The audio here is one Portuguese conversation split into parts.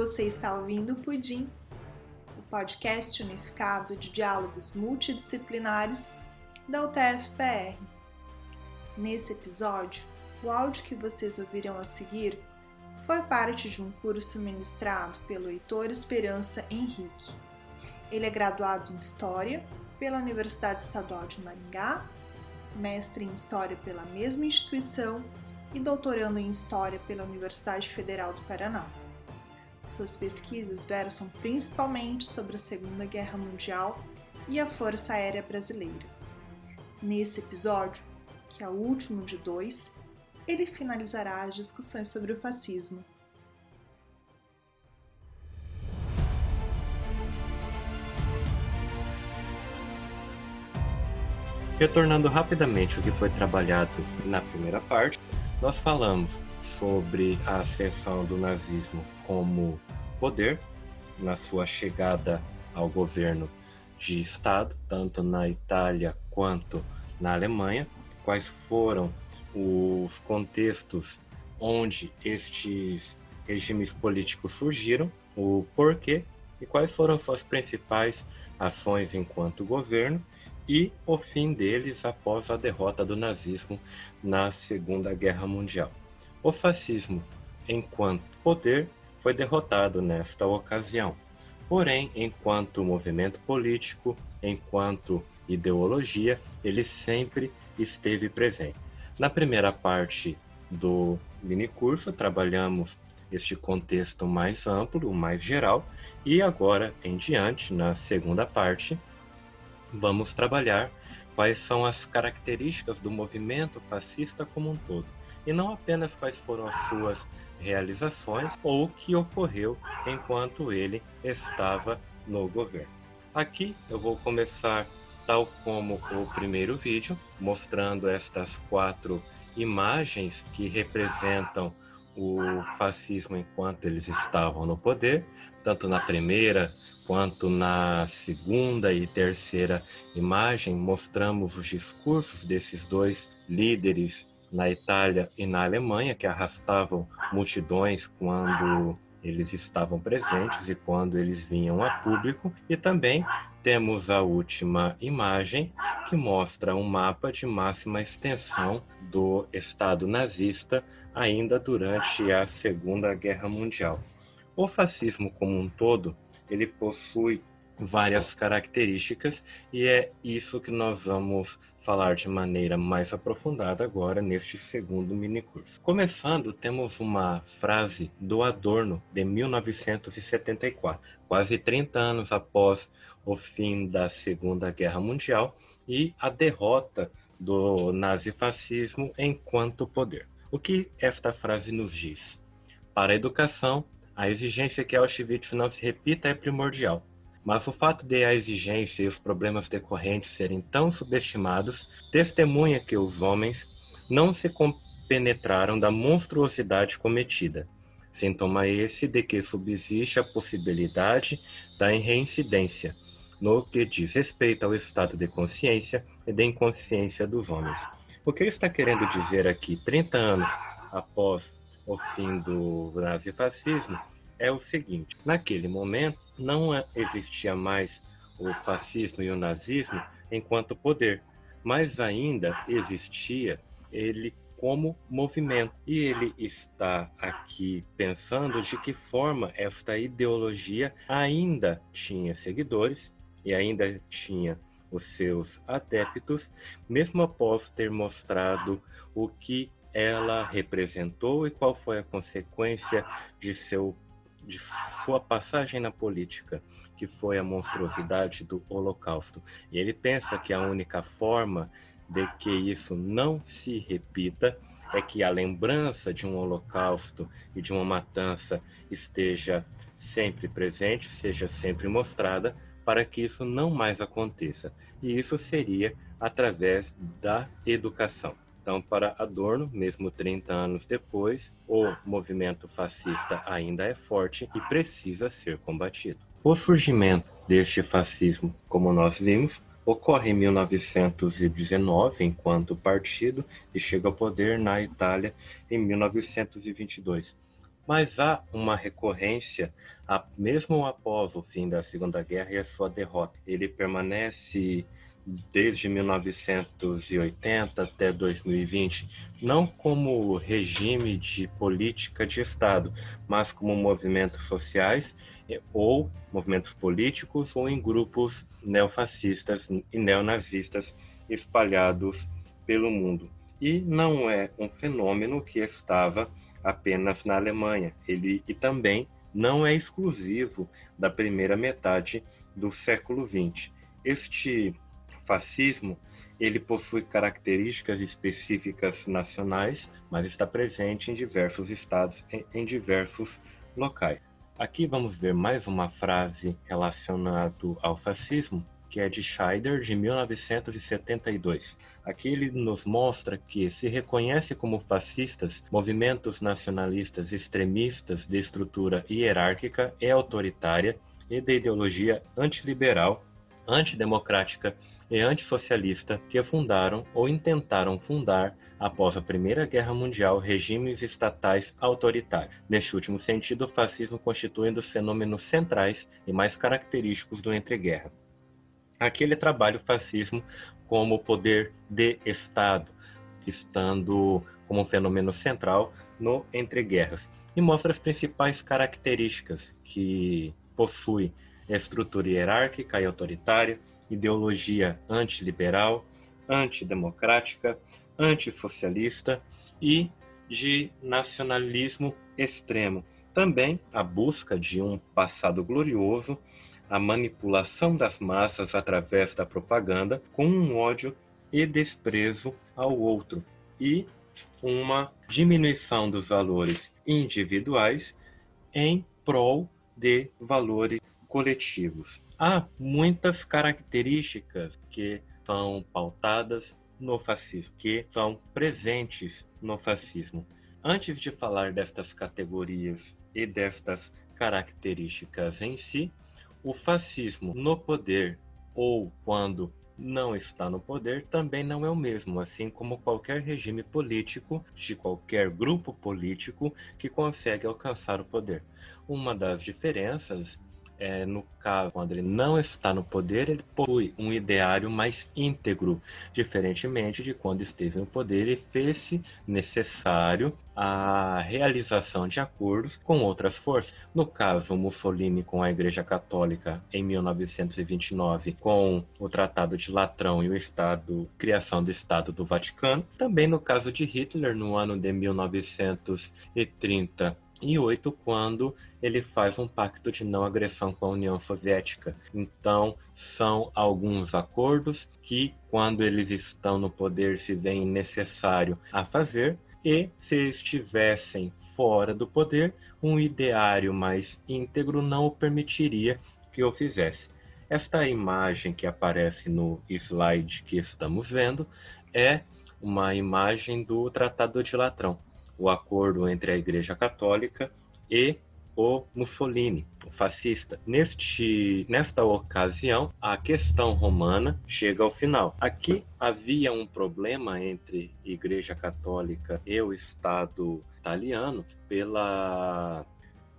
Você está ouvindo o Pudim, o podcast unificado de diálogos multidisciplinares da UTF-PR. Nesse episódio, o áudio que vocês ouvirão a seguir foi parte de um curso ministrado pelo Heitor Esperança Henrique. Ele é graduado em História pela Universidade Estadual de Maringá, mestre em História pela mesma instituição e doutorando em História pela Universidade Federal do Paraná. Suas pesquisas versam principalmente sobre a Segunda Guerra Mundial e a Força Aérea Brasileira. Nesse episódio, que é o último de dois, ele finalizará as discussões sobre o fascismo. Retornando rapidamente o que foi trabalhado na primeira parte, nós falamos sobre a ascensão do nazismo como poder na sua chegada ao governo de Estado, tanto na Itália quanto na Alemanha, quais foram os contextos onde estes regimes políticos surgiram, o porquê e quais foram suas principais ações enquanto governo e o fim deles após a derrota do nazismo na Segunda Guerra Mundial. O fascismo, enquanto poder, foi derrotado nesta ocasião. Porém, enquanto movimento político, enquanto ideologia, ele sempre esteve presente. Na primeira parte do minicurso, trabalhamos este contexto mais amplo, mais geral, e agora em diante, na segunda parte, vamos trabalhar quais são as características do movimento fascista como um todo, e não apenas quais foram as suas realizações ou o que ocorreu enquanto ele estava no governo. Aqui eu vou começar tal como o primeiro vídeo, mostrando estas quatro imagens que representam o fascismo enquanto eles estavam no poder, tanto na primeira quanto na segunda e terceira imagem, mostramos os discursos desses dois líderes na Itália e na Alemanha que arrastavam multidões quando eles estavam presentes e quando eles vinham a público, e também temos a última imagem que mostra um mapa de máxima extensão do Estado nazista ainda durante a Segunda Guerra Mundial. O fascismo como um todo, ele possui várias características e é isso que nós vamos falar de maneira mais aprofundada agora neste segundo minicurso. Começando, temos uma frase do Adorno de 1974, quase 30 anos após o fim da Segunda Guerra Mundial e a derrota do nazifascismo enquanto poder. O que esta frase nos diz? Para a educação, a exigência que Auschwitz não se repita é primordial mas o fato de a exigência e os problemas decorrentes serem tão subestimados testemunha que os homens não se compenetraram da monstruosidade cometida. Sintoma esse de que subsiste a possibilidade da reincidência, no que diz respeito ao estado de consciência e de inconsciência dos homens. O que ele está querendo dizer aqui, 30 anos após o fim do nazifascismo, é o seguinte: naquele momento não existia mais o fascismo e o nazismo enquanto poder, mas ainda existia ele como movimento. E ele está aqui pensando de que forma esta ideologia ainda tinha seguidores e ainda tinha os seus adeptos, mesmo após ter mostrado o que ela representou e qual foi a consequência de seu de sua passagem na política, que foi a monstruosidade do Holocausto. E ele pensa que a única forma de que isso não se repita é que a lembrança de um Holocausto e de uma matança esteja sempre presente, seja sempre mostrada, para que isso não mais aconteça. E isso seria através da educação. Então, para Adorno, mesmo 30 anos depois, o movimento fascista ainda é forte e precisa ser combatido. O surgimento deste fascismo, como nós vimos, ocorre em 1919 enquanto partido e chega ao poder na Itália em 1922. mas há uma recorrência, mesmo após o fim da Segunda Guerra e a sua derrota. Ele permanece desde 1980 até 2020, não como regime de política de Estado, mas como movimentos sociais ou movimentos políticos ou em grupos neofascistas e neonazistas espalhados pelo mundo. E não é um fenômeno que estava apenas na Alemanha, ele e também não é exclusivo da primeira metade do século XX. Este fascismo ele possui características específicas nacionais, mas está presente em diversos estados, em, em diversos locais. Aqui vamos ver mais uma frase relacionada ao fascismo, que é de Scheider, de 1972. Aqui ele nos mostra que se reconhece como fascistas movimentos nacionalistas extremistas de estrutura hierárquica e autoritária e de ideologia antiliberal, antidemocrática e antissocialista que fundaram ou intentaram fundar, após a Primeira Guerra Mundial, regimes estatais autoritários. Neste último sentido, o fascismo constitui um dos fenômenos centrais e mais característicos do entreguerra. Aqui ele trabalha o fascismo como poder de Estado, estando como um fenômeno central no entreguerras, e mostra as principais características que possui estrutura hierárquica e autoritária, ideologia antiliberal, antidemocrática, antissocialista e de nacionalismo extremo. Também a busca de um passado glorioso, a manipulação das massas através da propaganda com um ódio e desprezo ao outro e uma diminuição dos valores individuais em prol de valores coletivos. Há muitas características que são pautadas no fascismo, que são presentes no fascismo. Antes de falar destas categorias e destas características em si, o fascismo no poder ou quando não está no poder também não é o mesmo, assim como qualquer regime político de qualquer grupo político que consegue alcançar o poder. Uma das diferenças é, no caso, quando ele não está no poder, ele possui um ideário mais íntegro, diferentemente de quando esteve no poder e fez-se necessário a realização de acordos com outras forças. No caso, Mussolini com a Igreja Católica em 1929, com o Tratado de Latrão e o Estado, criação do Estado do Vaticano. Também no caso de Hitler, no ano de 1930, e oito quando ele faz um pacto de não agressão com a União Soviética. Então, são alguns acordos que, quando eles estão no poder, se veem necessário a fazer, e se estivessem fora do poder, um ideário mais íntegro não o permitiria que o fizesse. Esta imagem que aparece no slide que estamos vendo é uma imagem do Tratado de Latrão o acordo entre a Igreja Católica e o Mussolini, o fascista. Neste, nesta ocasião, a questão romana chega ao final. Aqui havia um problema entre Igreja Católica e o Estado italiano pela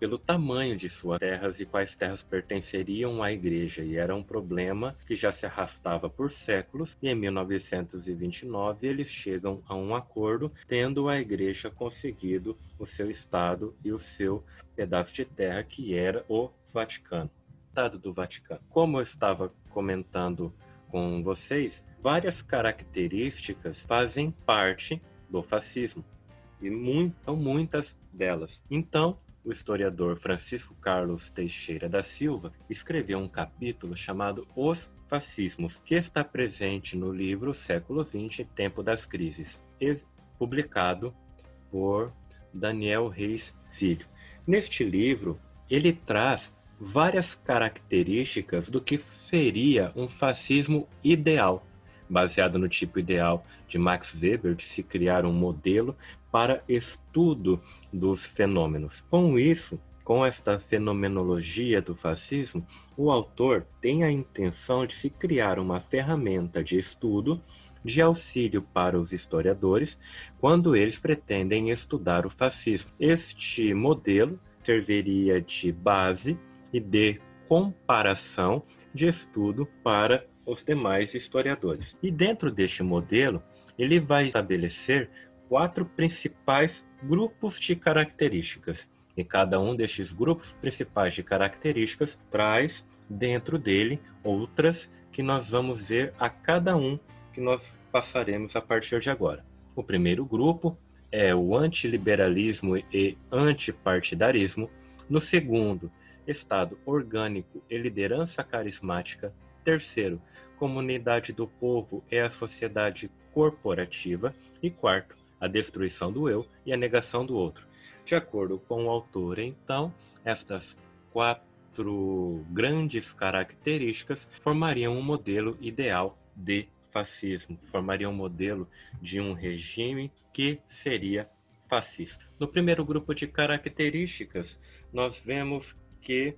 pelo tamanho de suas terras e quais terras pertenceriam à igreja, e era um problema que já se arrastava por séculos, e em 1929 eles chegam a um acordo, tendo a igreja conseguido o seu estado e o seu pedaço de terra, que era o Vaticano. Estado do Vaticano. Como eu estava comentando com vocês, várias características fazem parte do fascismo e muito, muitas delas. Então, o historiador Francisco Carlos Teixeira da Silva escreveu um capítulo chamado Os Fascismos, que está presente no livro Século XX Tempo das Crises, publicado por Daniel Reis Filho. Neste livro, ele traz várias características do que seria um fascismo ideal, baseado no tipo ideal de Max Weber de se criar um modelo para estudo dos fenômenos. Com isso, com esta fenomenologia do fascismo, o autor tem a intenção de se criar uma ferramenta de estudo de auxílio para os historiadores quando eles pretendem estudar o fascismo. Este modelo serviria de base e de comparação de estudo para os demais historiadores. E dentro deste modelo, ele vai estabelecer quatro principais grupos de características. E cada um destes grupos principais de características traz dentro dele outras que nós vamos ver a cada um que nós passaremos a partir de agora. O primeiro grupo é o antiliberalismo e antipartidarismo. No segundo, Estado orgânico e liderança carismática. Terceiro, comunidade do povo e a sociedade corporativa. E quarto, a destruição do eu e a negação do outro. De acordo com o autor, então, estas quatro grandes características formariam um modelo ideal de fascismo, formariam um modelo de um regime que seria fascista. No primeiro grupo de características, nós vemos que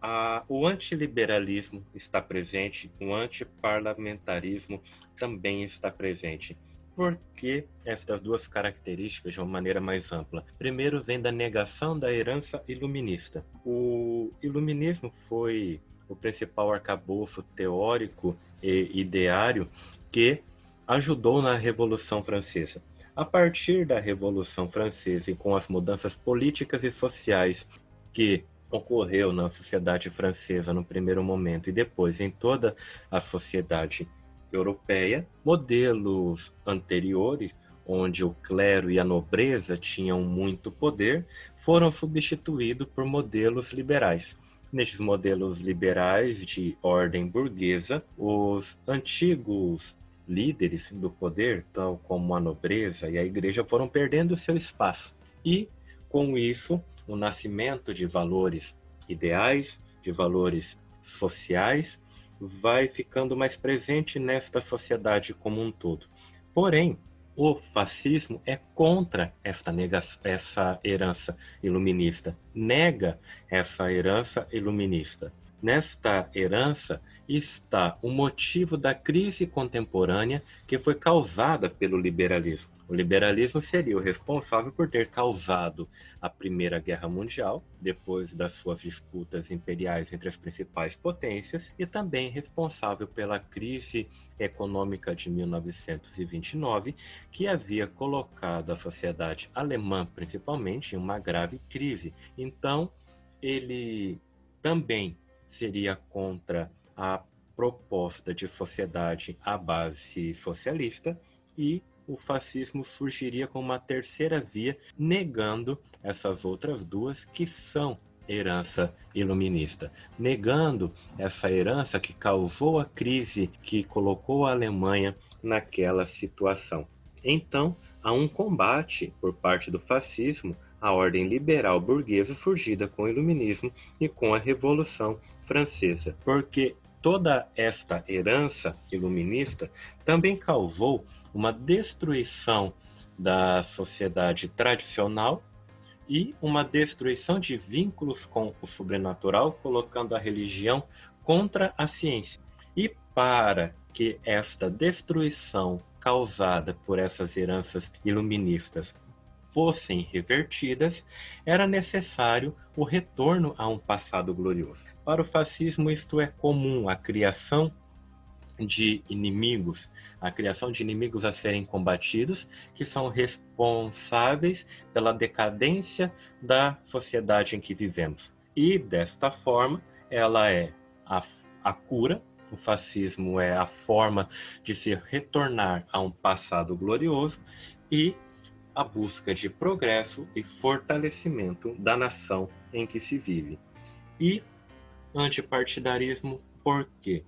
a, o antiliberalismo está presente, o antiparlamentarismo também está presente. Por que estas duas características de uma maneira mais ampla? Primeiro vem da negação da herança iluminista. O iluminismo foi o principal arcabouço teórico e ideário que ajudou na Revolução Francesa. A partir da Revolução Francesa e com as mudanças políticas e sociais que ocorreu na sociedade francesa no primeiro momento e depois em toda a sociedade europeia, modelos anteriores, onde o clero e a nobreza tinham muito poder, foram substituídos por modelos liberais. Nestes modelos liberais de ordem burguesa, os antigos líderes do poder, tal como a nobreza e a igreja, foram perdendo seu espaço. E, com isso, o nascimento de valores ideais, de valores sociais, vai ficando mais presente nesta sociedade como um todo. Porém, o fascismo é contra esta, essa herança iluminista, nega essa herança iluminista. Nesta herança está o motivo da crise contemporânea que foi causada pelo liberalismo. O liberalismo seria o responsável por ter causado a Primeira Guerra Mundial, depois das suas disputas imperiais entre as principais potências, e também responsável pela crise econômica de 1929, que havia colocado a sociedade alemã, principalmente, em uma grave crise. Então, ele também seria contra a proposta de sociedade à base socialista e o fascismo surgiria como uma terceira via, negando essas outras duas que são herança iluminista, negando essa herança que causou a crise que colocou a Alemanha naquela situação. Então, há um combate por parte do fascismo à ordem liberal burguesa surgida com o iluminismo e com a Revolução Francesa, porque toda esta herança iluminista também causou uma destruição da sociedade tradicional e uma destruição de vínculos com o sobrenatural, colocando a religião contra a ciência. E para que esta destruição causada por essas heranças iluministas fossem revertidas, era necessário o retorno a um passado glorioso. Para o fascismo, isto é comum, a criação de inimigos, a criação de inimigos a serem combatidos, que são responsáveis pela decadência da sociedade em que vivemos. E, desta forma, ela é a, a cura, o fascismo é a forma de se retornar a um passado glorioso e a busca de progresso e fortalecimento da nação em que se vive. E antipartidarismo, por quê?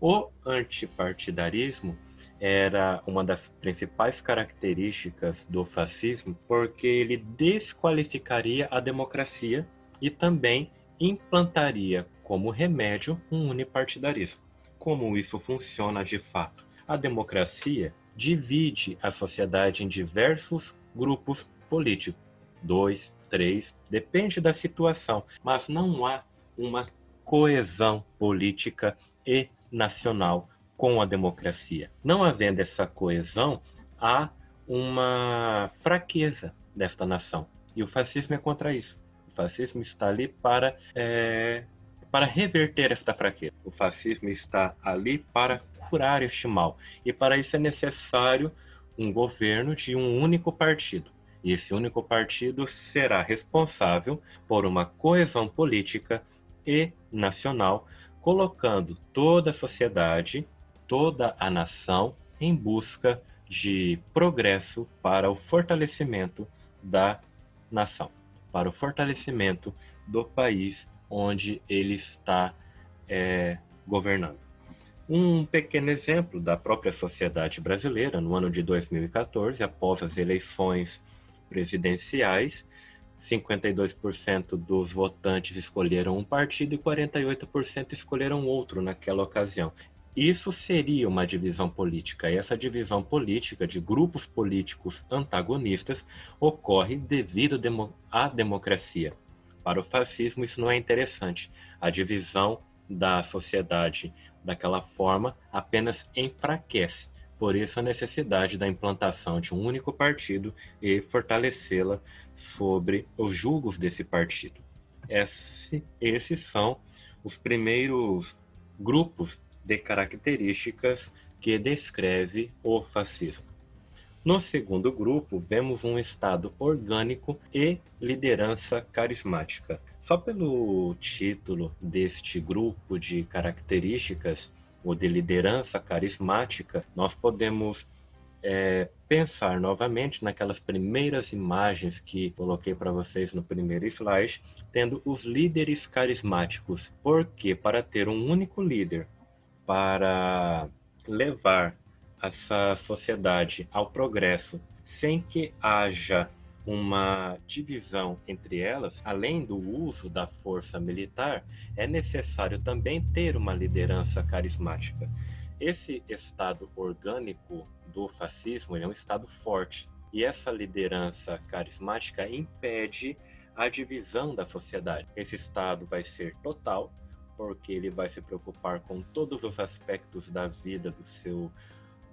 O antipartidarismo era uma das principais características do fascismo porque ele desqualificaria a democracia e também implantaria como remédio um unipartidarismo. Como isso funciona de fato? A democracia divide a sociedade em diversos grupos políticos. Dois, três, depende da situação, mas não há uma coesão política e nacional com a democracia. Não havendo essa coesão, há uma fraqueza desta nação. E o fascismo é contra isso. O fascismo está ali para, é, para reverter esta fraqueza. O fascismo está ali para curar este mal. E para isso é necessário um governo de um único partido. E esse único partido será responsável por uma coesão política e nacional, colocando toda a sociedade, toda a nação em busca de progresso para o fortalecimento da nação, para o fortalecimento do país onde ele está é, governando. Um pequeno exemplo da própria sociedade brasileira, no ano de 2014, após as eleições presidenciais, 52% dos votantes escolheram um partido e 48% escolheram outro naquela ocasião. Isso seria uma divisão política. E essa divisão política de grupos políticos antagonistas ocorre devido à democracia. Para o fascismo, isso não é interessante. A divisão da sociedade daquela forma apenas enfraquece. Por isso, a necessidade da implantação de um único partido e fortalecê-la sobre os julgos desse partido. Esse, esses são os primeiros grupos de características que descreve o fascismo. No segundo grupo, vemos um estado orgânico e liderança carismática. Só pelo título deste grupo de características, ou de liderança carismática, nós podemos é, pensar novamente naquelas primeiras imagens que coloquei para vocês no primeiro slide, tendo os líderes carismáticos. Porque para ter um único líder para levar essa sociedade ao progresso sem que haja uma divisão entre elas, além do uso da força militar, é necessário também ter uma liderança carismática. Esse estado orgânico do fascismo é um estado forte, e essa liderança carismática impede a divisão da sociedade. Esse estado vai ser total, porque ele vai se preocupar com todos os aspectos da vida do seu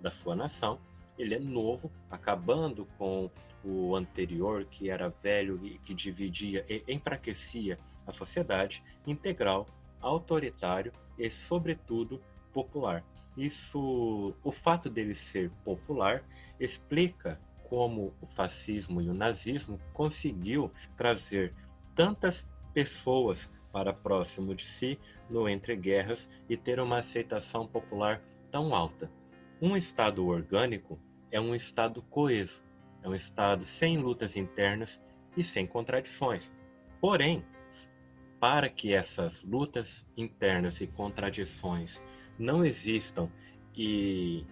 da sua nação. Ele é novo, acabando com o anterior que era velho e que dividia e enfraquecia a sociedade, integral, autoritário e sobretudo popular. Isso, o fato dele ser popular explica como o fascismo e o nazismo conseguiu trazer tantas pessoas para próximo de si no entreguerras e ter uma aceitação popular tão alta. Um estado orgânico é um estado coeso, é um estado sem lutas internas e sem contradições. Porém, para que essas lutas internas e contradições não existam e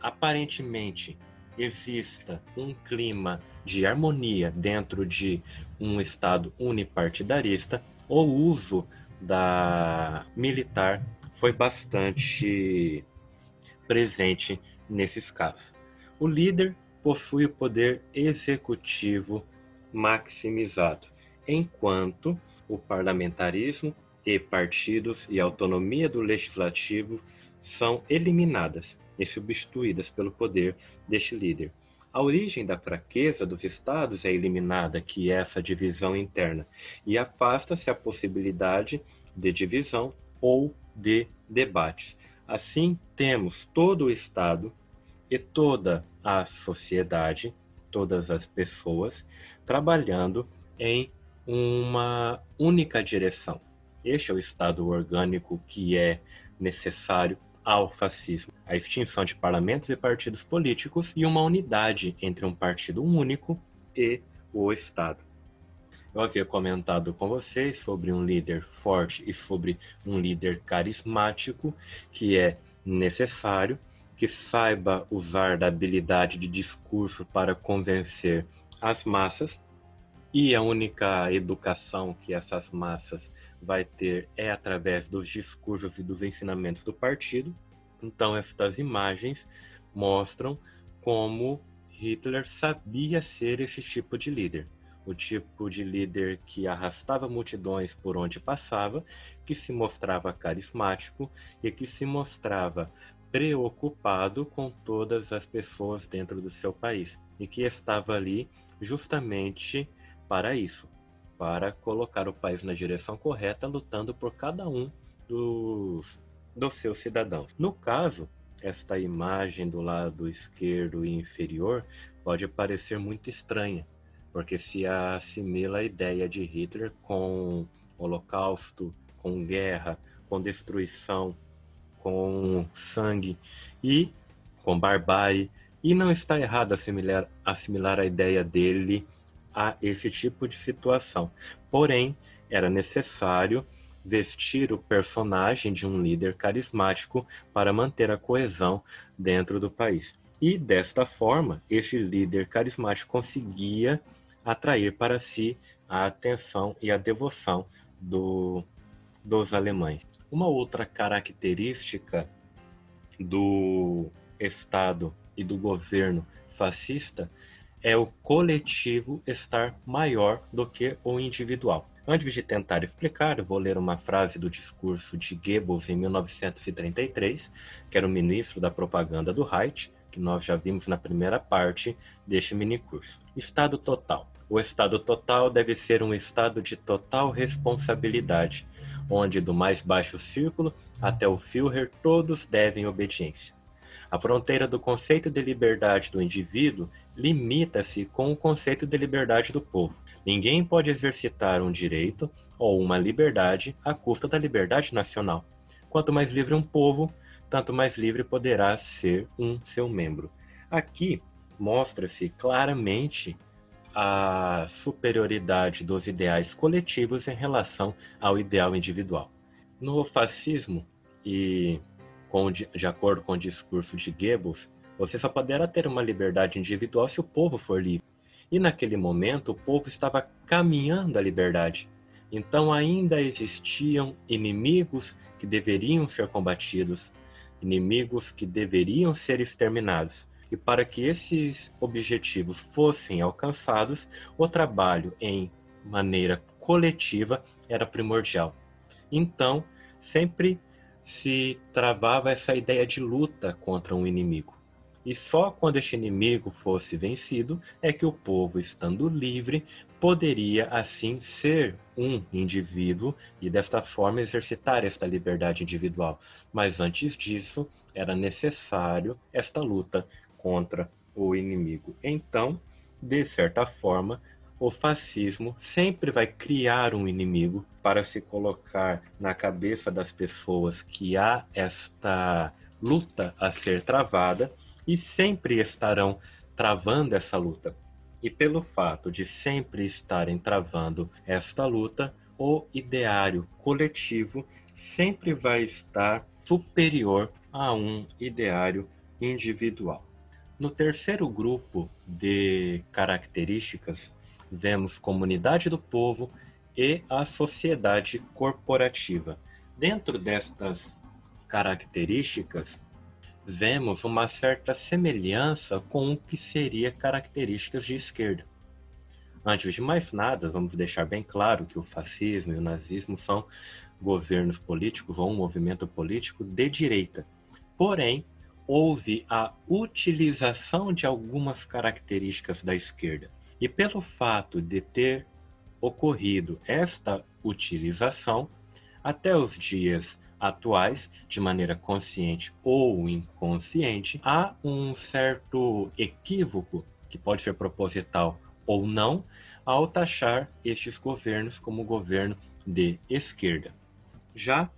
aparentemente exista um clima de harmonia dentro de um Estado unipartidarista, o uso da militar foi bastante presente nesses casos. O líder possui o poder executivo maximizado, enquanto o parlamentarismo e partidos e autonomia do legislativo são eliminadas e substituídas pelo poder deste líder. A origem da fraqueza dos estados é eliminada, que é essa divisão interna, e afasta-se a possibilidade de divisão ou de debates. Assim, temos todo o Estado e toda a sociedade, todas as pessoas, trabalhando em uma única direção. Este é o Estado orgânico que é necessário ao fascismo, a extinção de parlamentos e partidos políticos e uma unidade entre um partido único e o Estado. Eu havia comentado com vocês sobre um líder forte e sobre um líder carismático que é necessário, que saiba usar da habilidade de discurso para convencer as massas, e a única educação que essas massas vai ter é através dos discursos e dos ensinamentos do partido. Então, estas imagens mostram como Hitler sabia ser esse tipo de líder o tipo de líder que arrastava multidões por onde passava, que se mostrava carismático e que se mostrava preocupado com todas as pessoas dentro do seu país e que estava ali justamente para isso, para colocar o país na direção correta, lutando por cada um dos, dos seus cidadãos. No caso, esta imagem do lado esquerdo e inferior pode parecer muito estranha, porque se assimila a ideia de Hitler com holocausto, com guerra, com destruição, com sangue e com barbárie. E não está errado assimilar, assimilar a ideia dele a esse tipo de situação. Porém, era necessário vestir o personagem de um líder carismático para manter a coesão dentro do país. E desta forma, este líder carismático conseguia atrair para si a atenção e a devoção do, dos alemães. Uma outra característica do Estado e do governo fascista é o coletivo estar maior do que o individual. Antes de tentar explicar, eu vou ler uma frase do discurso de Goebbels em 1933, que era o ministro da propaganda do Reich, que nós já vimos na primeira parte deste minicurso. Estado total. O estado total deve ser um estado de total responsabilidade, onde do mais baixo círculo até o Führer todos devem obediência. A fronteira do conceito de liberdade do indivíduo limita-se com o conceito de liberdade do povo. Ninguém pode exercitar um direito ou uma liberdade à custa da liberdade nacional. Quanto mais livre um povo, tanto mais livre poderá ser um seu membro. Aqui mostra-se claramente a superioridade dos ideais coletivos em relação ao ideal individual. No fascismo, e com, de acordo com o discurso de Goebbels, você só poderá ter uma liberdade individual se o povo for livre. E naquele momento, o povo estava caminhando à liberdade. Então ainda existiam inimigos que deveriam ser combatidos, inimigos que deveriam ser exterminados. E para que esses objetivos fossem alcançados, o trabalho em maneira coletiva era primordial. Então, sempre se travava essa ideia de luta contra um inimigo. E só quando este inimigo fosse vencido é que o povo, estando livre, poderia assim ser um indivíduo e desta forma exercitar esta liberdade individual. Mas antes disso, era necessário esta luta contra o inimigo. Então, de certa forma, o fascismo sempre vai criar um inimigo para se colocar na cabeça das pessoas que há esta luta a ser travada e sempre estarão travando essa luta. E pelo fato de sempre estarem travando esta luta, o ideário coletivo sempre vai estar superior a um ideário individual. No terceiro grupo de características, vemos comunidade do povo e a sociedade corporativa. Dentro destas características, vemos uma certa semelhança com o que seria características de esquerda. Antes de mais nada, vamos deixar bem claro que o fascismo e o nazismo são governos políticos ou um movimento político de direita. Porém, houve a utilização de algumas características da esquerda. E pelo fato de ter ocorrido esta utilização, até os dias atuais, de maneira consciente ou inconsciente, há um certo equívoco, que pode ser proposital ou não, ao taxar estes governos como governo de esquerda. Já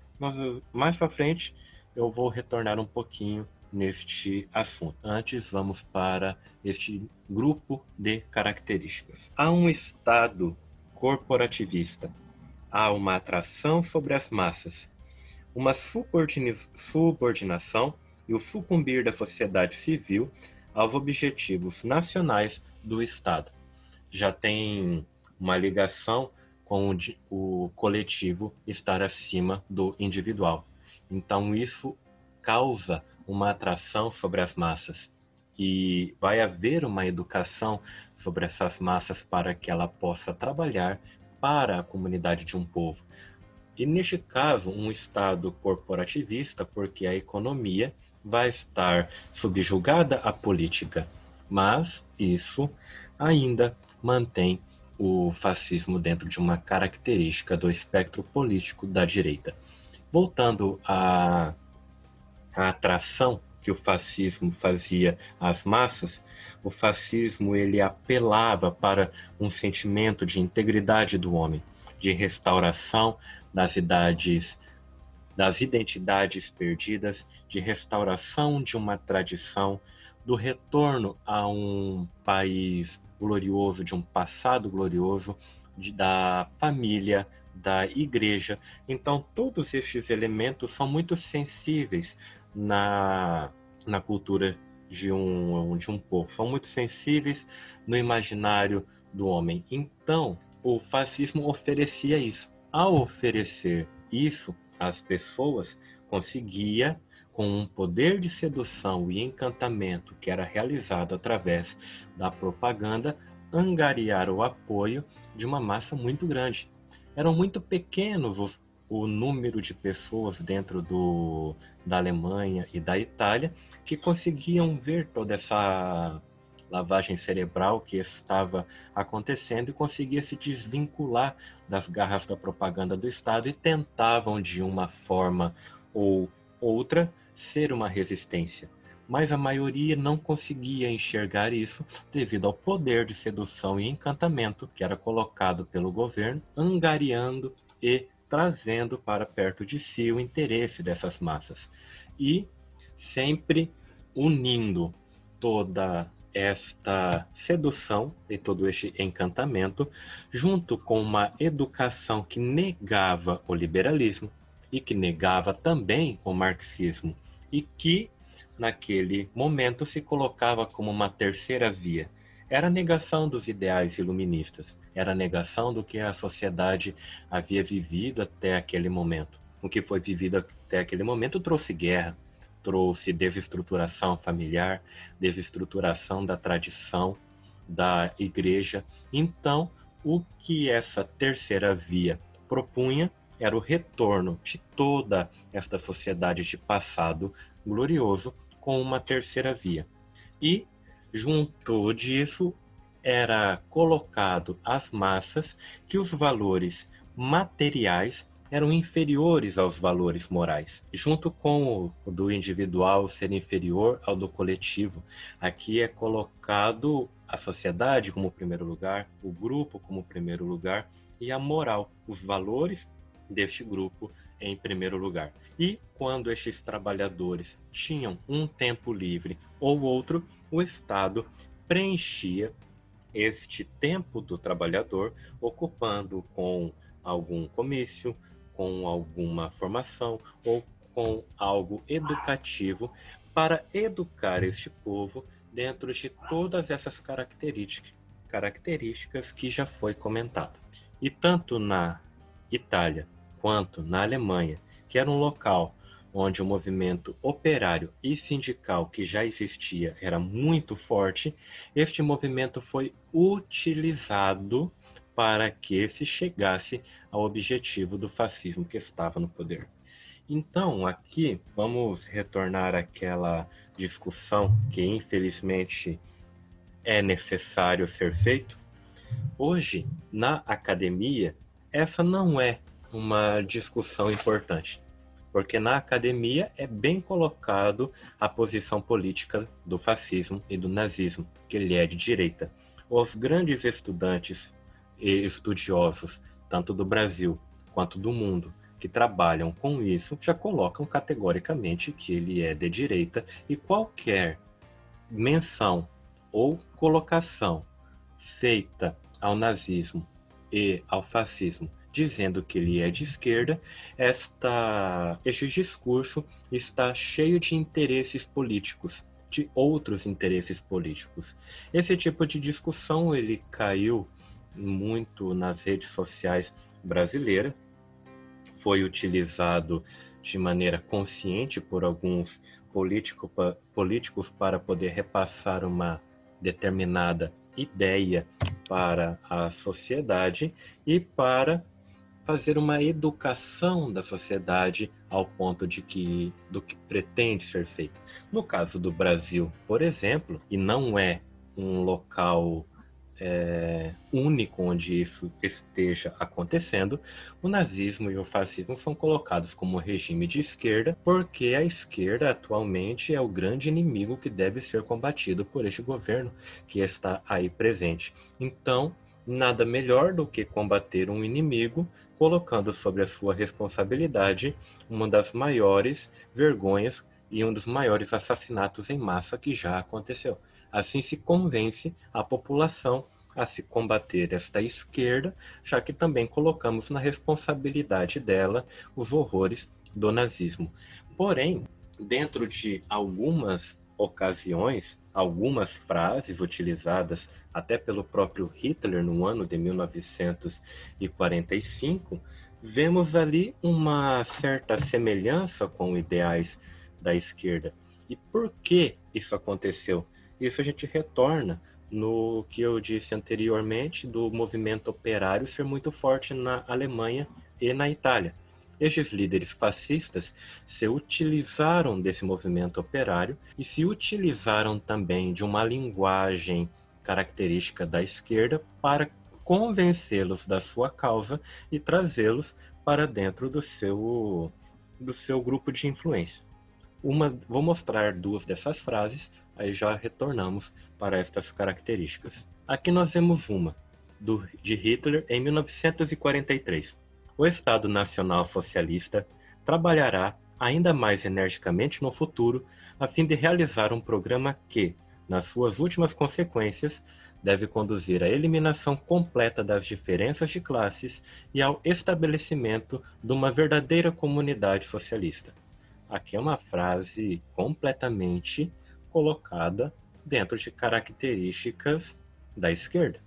mais para frente eu vou retornar um pouquinho neste assunto. Antes, vamos para este grupo de características. Há um estado corporativista, há uma atração sobre as massas, uma subordinação e o sucumbir da sociedade civil aos objetivos nacionais do Estado. Já tem uma ligação com o, coletivo estar acima do individual. Então, isso causa uma atração sobre as massas e vai haver uma educação sobre essas massas para que ela possa trabalhar para a comunidade de um povo. E neste caso, um Estado corporativista, porque a economia vai estar subjugada à política, mas isso ainda mantém o fascismo dentro de uma característica do espectro político da direita. Voltando à, à atração que o fascismo fazia às massas, o fascismo ele apelava para um sentimento de integridade do homem, de restauração das idades das identidades perdidas, de restauração de uma tradição, do retorno a um país glorioso, de um passado glorioso, de, da família, da igreja. Então, todos estes elementos são muito sensíveis na, na cultura de um, de um povo, são muito sensíveis no imaginário do homem. Então, o fascismo oferecia isso. Ao oferecer isso às pessoas, conseguia, com um poder de sedução e encantamento que era realizado através da propaganda, angariar o apoio de uma massa muito grande. Eram muito pequenos os, o número de pessoas dentro do, da Alemanha e da Itália que conseguiam ver toda essa lavagem cerebral que estava acontecendo e conseguia se desvincular das garras da propaganda do Estado e tentavam de uma forma ou outra ser uma resistência. Mas a maioria não conseguia enxergar isso devido ao poder de sedução e encantamento que era colocado pelo governo, angariando e trazendo para perto de si o interesse dessas massas. E sempre unindo toda esta sedução e todo este encantamento, junto com uma educação que negava o liberalismo e que negava também o marxismo e que naquele momento se colocava como uma terceira via. Era a negação dos ideais iluministas, era a negação do que a sociedade havia vivido até aquele momento. O que foi vivido até aquele momento trouxe guerra, trouxe desestruturação familiar, desestruturação da tradição da igreja. Então, o que essa terceira via propunha era o retorno de toda esta sociedade de passado glorioso com uma terceira via. E, junto disso, era colocado às massas que os valores materiais eram inferiores aos valores morais, junto com o do individual ser inferior ao do coletivo. Aqui é colocado a sociedade como primeiro lugar, o grupo como primeiro lugar e a moral, os valores deste grupo em primeiro lugar. E quando estes trabalhadores tinham um tempo livre ou outro, o Estado preenchia este tempo do trabalhador ocupando com algum comício, com alguma formação ou com algo educativo para educar este povo dentro de todas essas características, características que já foi comentado. E tanto na Itália quanto na Alemanha, que era um local onde o movimento operário e sindical que já existia era muito forte, este movimento foi utilizado para que se chegasse ao objetivo do fascismo que estava no poder. Então, aqui vamos retornar àquela discussão que infelizmente é necessário ser feito. Hoje, na academia, essa não é uma discussão importante, porque na academia é bem colocado a posição política do fascismo e do nazismo, que ele é de direita. Os grandes estudantes e estudiosos, tanto do Brasil quanto do mundo, que trabalham com isso, já colocam categoricamente que ele é de direita e qualquer menção ou colocação feita ao nazismo e ao fascismo dizendo que ele é de esquerda, esta, este discurso está cheio de interesses políticos, de outros interesses políticos. Esse tipo de discussão ele caiu muito nas redes sociais brasileiras, foi utilizado de maneira consciente por alguns político, políticos para poder repassar uma determinada ideia para a sociedade e para fazer uma educação da sociedade ao ponto de que do que pretende ser feito. No caso do Brasil, por exemplo, e não é um local é, único onde isso esteja acontecendo, o nazismo e o fascismo são colocados como regime de esquerda, porque a esquerda atualmente é o grande inimigo que deve ser combatido por este governo que está aí presente. Então, nada melhor do que combater um inimigo colocando sobre a sua responsabilidade uma das maiores vergonhas e um dos maiores assassinatos em massa que já aconteceu. Assim se convence a população a se combater esta esquerda, já que também colocamos na responsabilidade dela os horrores do nazismo. Porém, dentro de algumas ocasiões, algumas frases utilizadas até pelo próprio Hitler no ano de 1945, vemos ali uma certa semelhança com ideais da esquerda. E por que isso aconteceu? Isso a gente retorna no que eu disse anteriormente do movimento operário ser muito forte na Alemanha e na Itália. Estes líderes fascistas se utilizaram desse movimento operário e se utilizaram também de uma linguagem característica da esquerda para convencê-los da sua causa e trazê-los para dentro do seu, do seu grupo de influência. Uma, vou mostrar duas dessas frases Aí já retornamos para estas características. Aqui nós vemos uma, do, de Hitler em 1943. O Estado Nacional Socialista trabalhará ainda mais energicamente no futuro a fim de realizar um programa que, nas suas últimas consequências, deve conduzir à eliminação completa das diferenças de classes e ao estabelecimento de uma verdadeira comunidade socialista. Aqui é uma frase completamente colocada dentro de características da esquerda.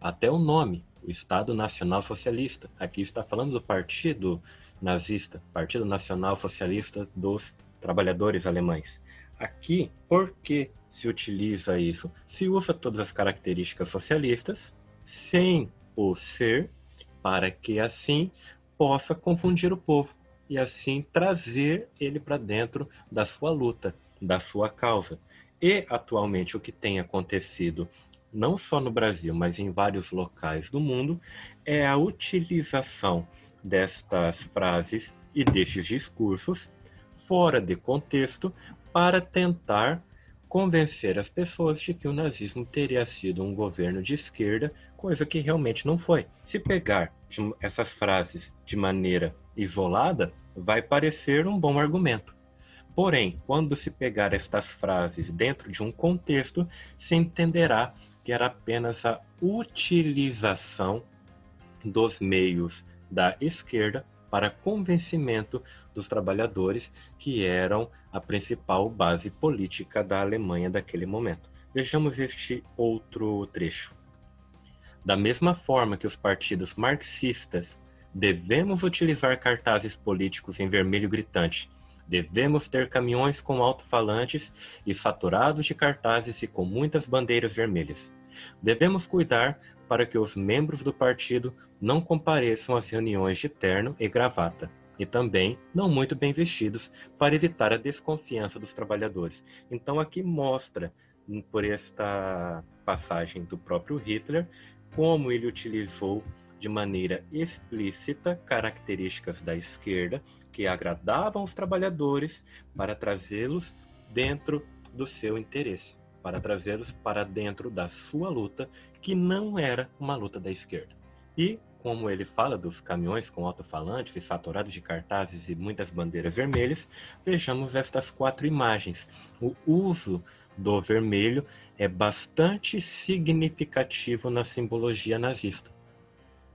Até o nome, o Estado Nacional Socialista. Aqui está falando do Partido Nazista, Partido Nacional Socialista dos Trabalhadores Alemães. Aqui, por que se utiliza isso? Se usa todas as características socialistas sem o ser, para que assim possa confundir o povo e assim trazer ele para dentro da sua luta, da sua causa. E atualmente o que tem acontecido, não só no Brasil, mas em vários locais do mundo, é a utilização destas frases e destes discursos fora de contexto para tentar convencer as pessoas de que o nazismo teria sido um governo de esquerda, coisa que realmente não foi. Se pegar essas frases de maneira isolada, vai parecer um bom argumento. Porém, quando se pegar estas frases dentro de um contexto, se entenderá que era apenas a utilização dos meios da esquerda para convencimento dos trabalhadores, que eram a principal base política da Alemanha daquele momento. Vejamos este outro trecho. Da mesma forma que os partidos marxistas devemos utilizar cartazes políticos em vermelho gritante Devemos ter caminhões com alto-falantes e saturados de cartazes e com muitas bandeiras vermelhas. Devemos cuidar para que os membros do partido não compareçam às reuniões de terno e gravata, e também não muito bem vestidos, para evitar a desconfiança dos trabalhadores. Então, aqui mostra, por esta passagem do próprio Hitler, como ele utilizou de maneira explícita características da esquerda que agradavam os trabalhadores para trazê-los dentro do seu interesse, para trazê-los para dentro da sua luta, que não era uma luta da esquerda. E, como ele fala dos caminhões com alto-falantes e saturados de cartazes e muitas bandeiras vermelhas, vejamos estas quatro imagens. O uso do vermelho é bastante significativo na simbologia nazista,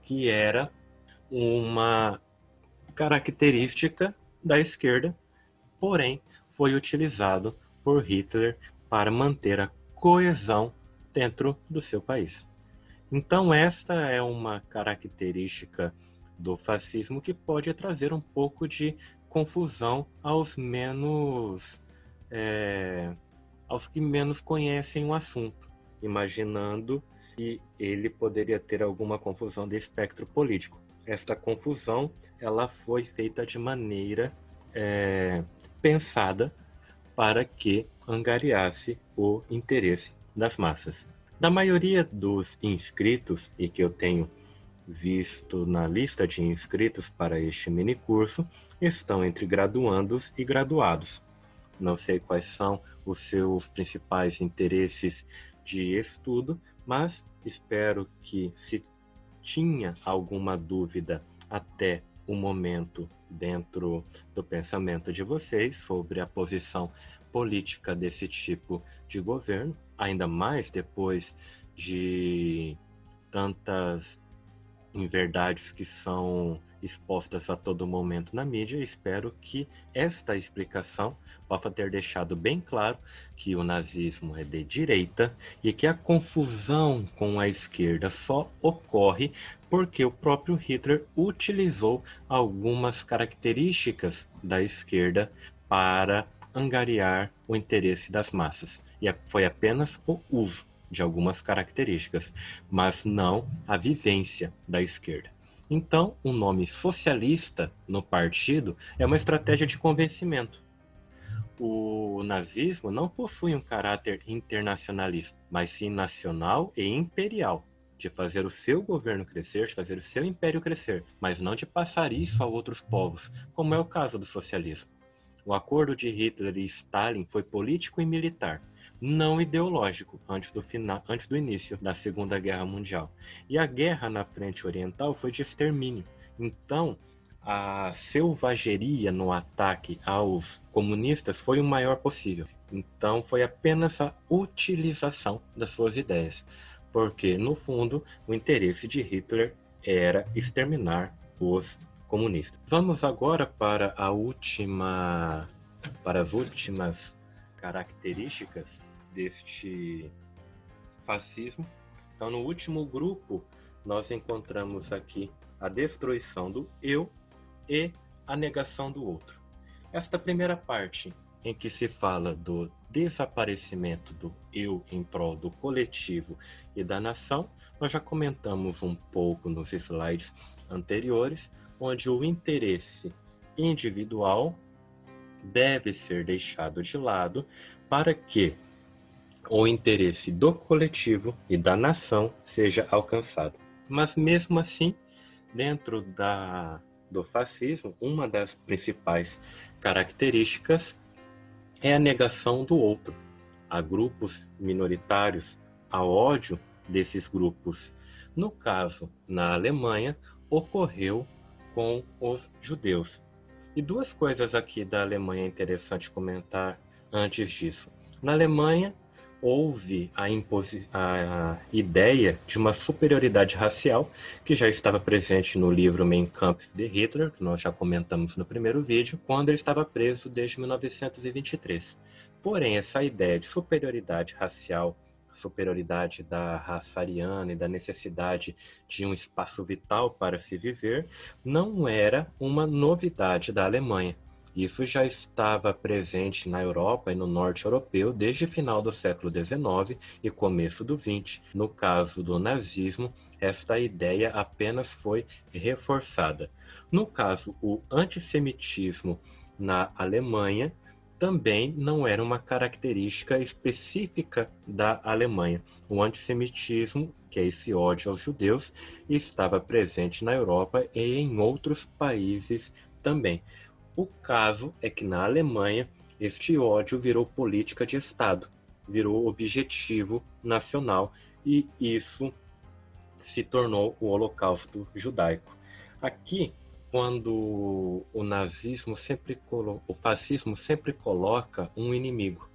que era uma característica da esquerda, porém foi utilizado por Hitler para manter a coesão dentro do seu país. Então, esta é uma característica do fascismo que pode trazer um pouco de confusão aos menos é, aos que menos conhecem o assunto, imaginando que ele poderia ter alguma confusão de espectro político esta confusão ela foi feita de maneira é, pensada para que angariasse o interesse das massas. Da maioria dos inscritos, e que eu tenho visto na lista de inscritos para este mini curso, estão entre graduandos e graduados. Não sei quais são os seus principais interesses de estudo, mas espero que se tinha alguma dúvida até o momento dentro do pensamento de vocês sobre a posição política desse tipo de governo, ainda mais depois de tantas inverdades que são expostas a todo momento na mídia. Espero que esta explicação possa ter deixado bem claro que o nazismo é de direita e que a confusão com a esquerda só ocorre porque o próprio Hitler utilizou algumas características da esquerda para angariar o interesse das massas. E foi apenas o uso de algumas características, mas não a vivência da esquerda. Então, o nome socialista no partido é uma estratégia de convencimento. O nazismo não possui um caráter internacionalista, mas sim nacional e imperial, de fazer o seu governo crescer, de fazer o seu império crescer, mas não de passar isso a outros povos, como é o caso do socialismo. O acordo de Hitler e Stalin foi político e militar, não ideológico antes do, final, antes do início da Segunda Guerra Mundial. E a guerra na frente oriental foi de extermínio. Então, a selvageria no ataque aos comunistas foi o maior possível. Então, foi apenas a utilização das suas ideias. Porque, no fundo, o interesse de Hitler era exterminar os comunistas. Vamos agora para a última para as últimas características deste fascismo. Então, no último grupo, nós encontramos aqui a destruição do eu e a negação do outro. Esta primeira parte, em que se fala do desaparecimento do eu em prol do coletivo e da nação, nós já comentamos um pouco nos slides anteriores, onde o interesse individual deve ser deixado de lado para que o interesse do coletivo e da nação seja alcançado. Mas mesmo assim, dentro da, do fascismo, uma das principais características é a negação do outro. Há grupos minoritários, há ódio desses grupos. No caso, na Alemanha, ocorreu com os judeus. E duas coisas aqui da Alemanha é interessante comentar antes disso. Na Alemanha, houve a, a, ideia de uma superioridade racial que já estava presente no livro Mein Kampf de Hitler, que nós já comentamos no primeiro vídeo, quando ele estava preso desde 1923. Porém, essa ideia de superioridade racial, superioridade da raça ariana e da necessidade de um espaço vital para se viver, não era uma novidade da Alemanha. Isso já estava presente na Europa e no norte europeu desde o final do século XIX e começo do XX. No caso do nazismo, esta ideia apenas foi reforçada. No caso, o antissemitismo na Alemanha também não era uma característica específica da Alemanha. O antissemitismo, que é esse ódio aos judeus, estava presente na Europa e em outros países também. O caso é que na Alemanha este ódio virou política de Estado, virou objetivo nacional e isso se tornou o Holocausto Judaico. Aqui, quando o nazismo sempre o fascismo sempre coloca um inimigo.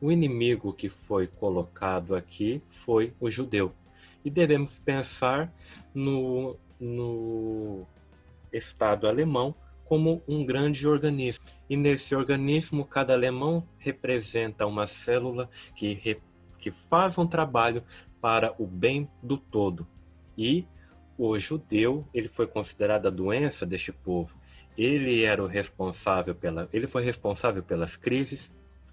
O inimigo que foi colocado aqui foi o judeu. E devemos pensar no, no Estado alemão como um grande organismo. E nesse organismo, cada alemão representa uma célula que, re, que faz um trabalho para o bem do todo. E o judeu, ele foi considerado a doença deste povo. Ele era o responsável pela, ele foi responsável pelas crises,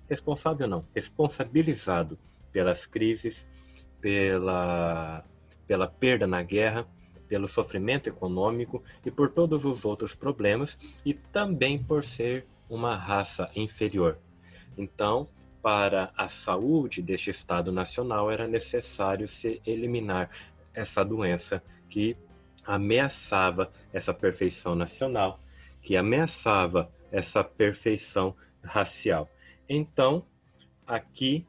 responsável não, responsabilizado pelas crises, pela pela perda na guerra, pelo sofrimento econômico e por todos os outros problemas, e também por ser uma raça inferior. Então, para a saúde deste Estado Nacional era necessário se eliminar essa doença que ameaçava essa perfeição nacional, que ameaçava essa perfeição racial. Então, aqui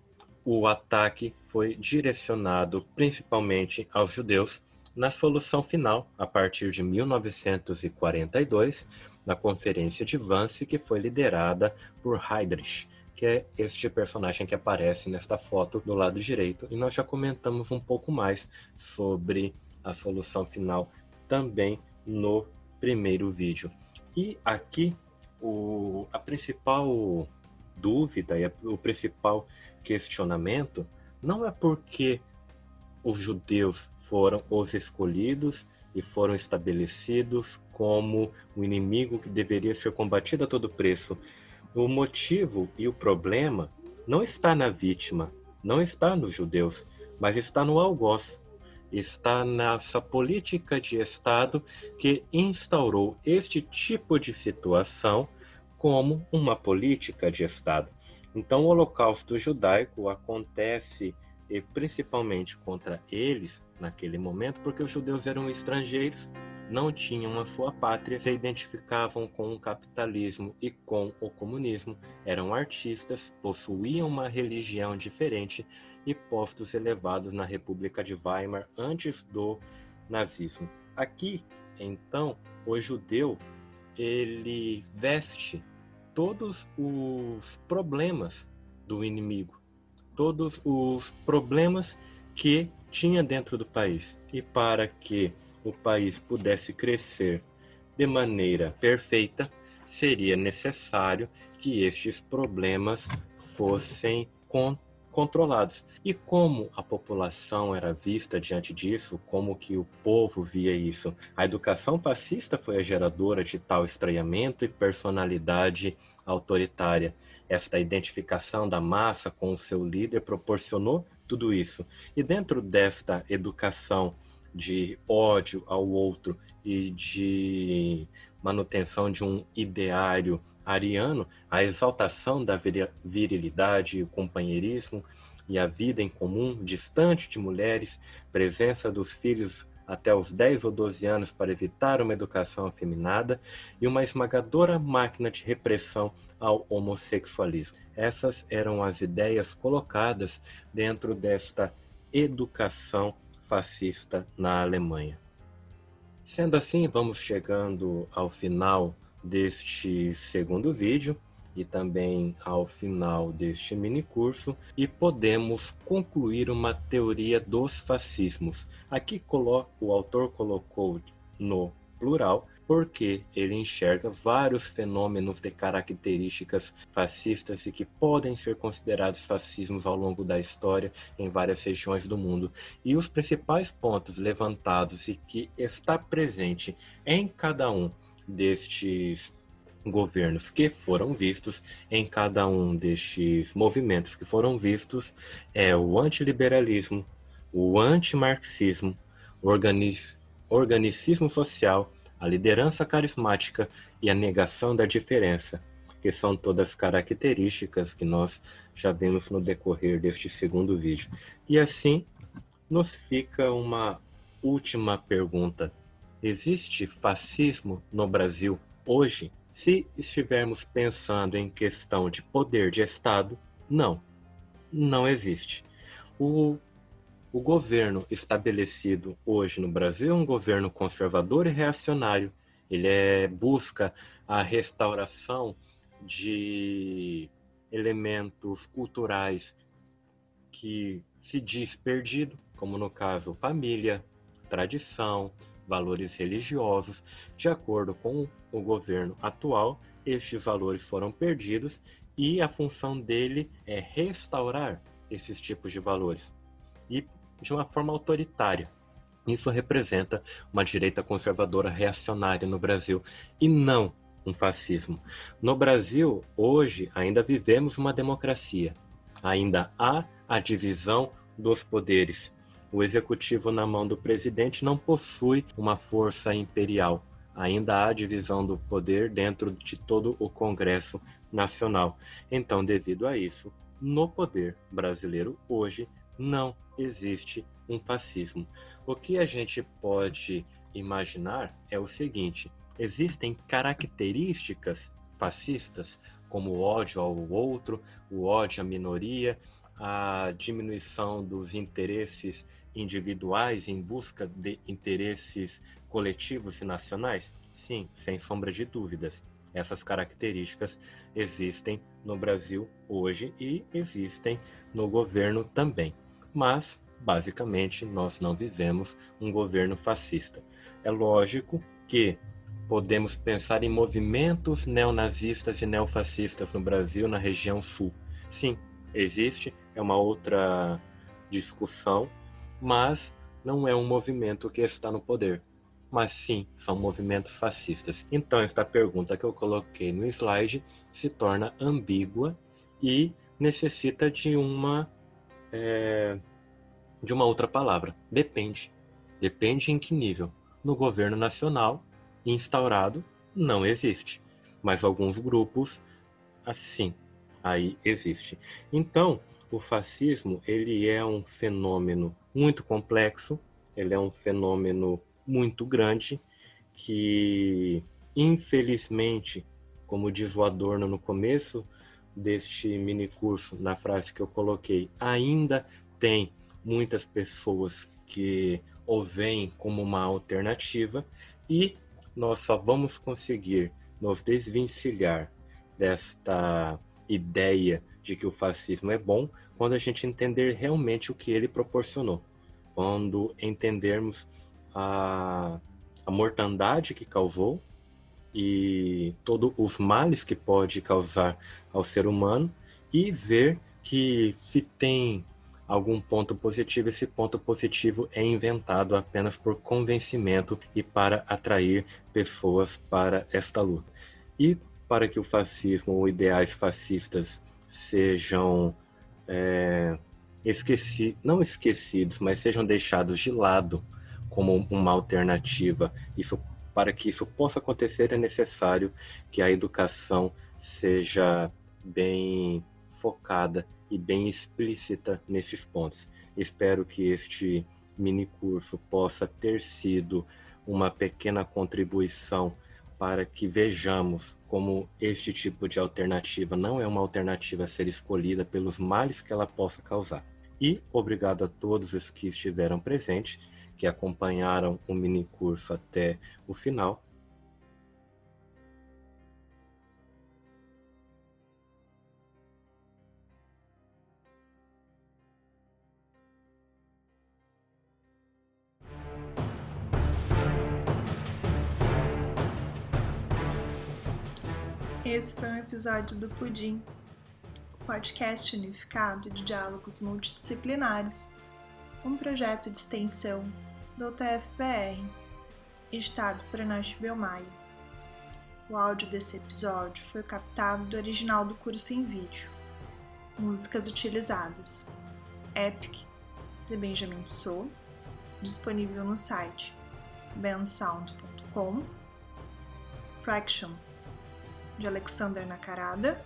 o ataque foi direcionado principalmente aos judeus na solução final, a partir de 1942, na Conferência de Vance, que foi liderada por Heydrich, que é este personagem que aparece nesta foto do lado direito. E nós já comentamos um pouco mais sobre a solução final também no primeiro vídeo. E aqui o, a principal dúvida e o principal questionamento não é porque os judeus foram os escolhidos e foram estabelecidos como o inimigo que deveria ser combatido a todo preço, o motivo e o problema não está na vítima, não está nos judeus, mas está no algoz. Está nessa política de Estado que instaurou este tipo de situação como uma política de Estado. Então, o Holocausto judaico acontece principalmente contra eles naquele momento, porque os judeus eram estrangeiros não tinham a sua pátria, se identificavam com o capitalismo e com o comunismo, eram artistas, possuíam uma religião diferente e postos elevados na República de Weimar antes do nazismo. Aqui, então, o judeu ele veste todos os problemas do inimigo, todos os problemas que tinha dentro do país. E para que o país pudesse crescer de maneira perfeita, seria necessário que estes problemas fossem con controlados. E como a população era vista diante disso, como que o povo via isso? A educação fascista foi a geradora de tal estranhamento e personalidade autoritária. Esta identificação da massa com o seu líder proporcionou tudo isso. E dentro desta educação de ódio ao outro e de manutenção de um ideário ariano, a exaltação da virilidade, o companheirismo e a vida em comum, distante de mulheres, presença dos filhos até os 10 ou 12 anos para evitar uma educação afeminada e uma esmagadora máquina de repressão ao homossexualismo. Essas eram as ideias colocadas dentro desta educação fascista na Alemanha. Sendo assim, vamos chegando ao final deste segundo vídeo e também ao final deste mini curso e podemos concluir uma teoria dos fascismos. Aqui o autor colocou no plural porque ele enxerga vários fenômenos de características fascistas e que podem ser considerados fascismos ao longo da história em várias regiões do mundo. E os principais pontos levantados e que está presente em cada um destes governos que foram vistos em cada um destes movimentos que foram vistos é o antiliberalismo, o antimarxismo, o organicismo social a liderança carismática e a negação da diferença, que são todas características que nós já vimos no decorrer deste segundo vídeo. E assim, nos fica uma última pergunta: existe fascismo no Brasil hoje? Se estivermos pensando em questão de poder de Estado, não, não existe. O o governo estabelecido hoje no Brasil é um governo conservador e reacionário. Ele é, busca a restauração de elementos culturais que se diz perdido, como no caso família, tradição, valores religiosos. De acordo com o governo atual, estes valores foram perdidos e a função dele é restaurar esses tipos de valores. E de uma forma autoritária. Isso representa uma direita conservadora reacionária no Brasil e não um fascismo. No Brasil, hoje, ainda vivemos uma democracia. Ainda há a divisão dos poderes. O executivo na mão do presidente não possui uma força imperial. Ainda há divisão do poder dentro de todo o Congresso Nacional. Então, devido a isso, no poder brasileiro hoje não existe um fascismo. O que a gente pode imaginar é o seguinte: existem características fascistas, como o ódio ao outro, o ódio à minoria, a diminuição dos interesses individuais em busca de interesses coletivos e nacionais? Sim, sem sombra de dúvidas. Essas características existem no Brasil hoje e existem no governo também. Mas, basicamente, nós não vivemos um governo fascista. É lógico que podemos pensar em movimentos neonazistas e neofascistas no Brasil, na região sul. Sim, existe, é uma outra discussão, mas não é um movimento que está no poder. Mas sim, são movimentos fascistas. Então, esta pergunta que eu coloquei no slide se torna ambígua e necessita de uma é, de uma outra palavra. Depende. Depende em que nível. No governo nacional, instaurado, não existe. Mas alguns grupos, assim, aí existe. Então, o fascismo, ele é um fenômeno muito complexo, ele é um fenômeno muito grande que, infelizmente, como diz o Adorno no começo deste mini curso, na frase que eu coloquei, ainda tem muitas pessoas que o veem como uma alternativa e nós só vamos conseguir nos desvencilhar desta ideia de que o fascismo é bom quando a gente entender realmente o que ele proporcionou. Quando entendermos a, a mortandade que causou e todos os males que pode causar ao ser humano e ver que se tem algum ponto positivo, esse ponto positivo é inventado apenas por convencimento e para atrair pessoas para esta luta. E para que o fascismo ou ideais fascistas sejam é, esqueci, não esquecidos, mas sejam deixados de lado como uma alternativa. Isso para que isso possa acontecer é necessário que a educação seja bem focada e bem explícita nesses pontos. Espero que este mini curso possa ter sido uma pequena contribuição para que vejamos como este tipo de alternativa não é uma alternativa a ser escolhida pelos males que ela possa causar. E obrigado a todos os que estiveram presentes, que acompanharam o mini curso até o final Esse foi um episódio do Pudim, podcast unificado de diálogos multidisciplinares, um projeto de extensão do UTFPR, editado por Nath Belmaio. O áudio desse episódio foi captado do original do curso em vídeo. Músicas utilizadas: Epic, de Benjamin Sou, disponível no site bensound.com, Fraction, de Alexander Nakarada,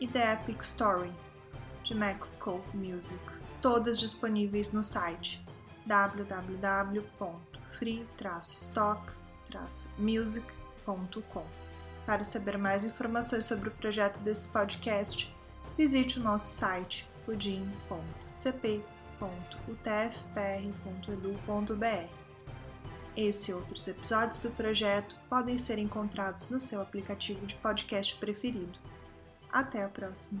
e The Epic Story, de Max Cole Music, todas disponíveis no site www.free-stock-music.com. Para saber mais informações sobre o projeto desse podcast, visite o nosso site pudim.cp.utfpr.edu.br. Esse e outros episódios do projeto podem ser encontrados no seu aplicativo de podcast preferido. Até a próxima!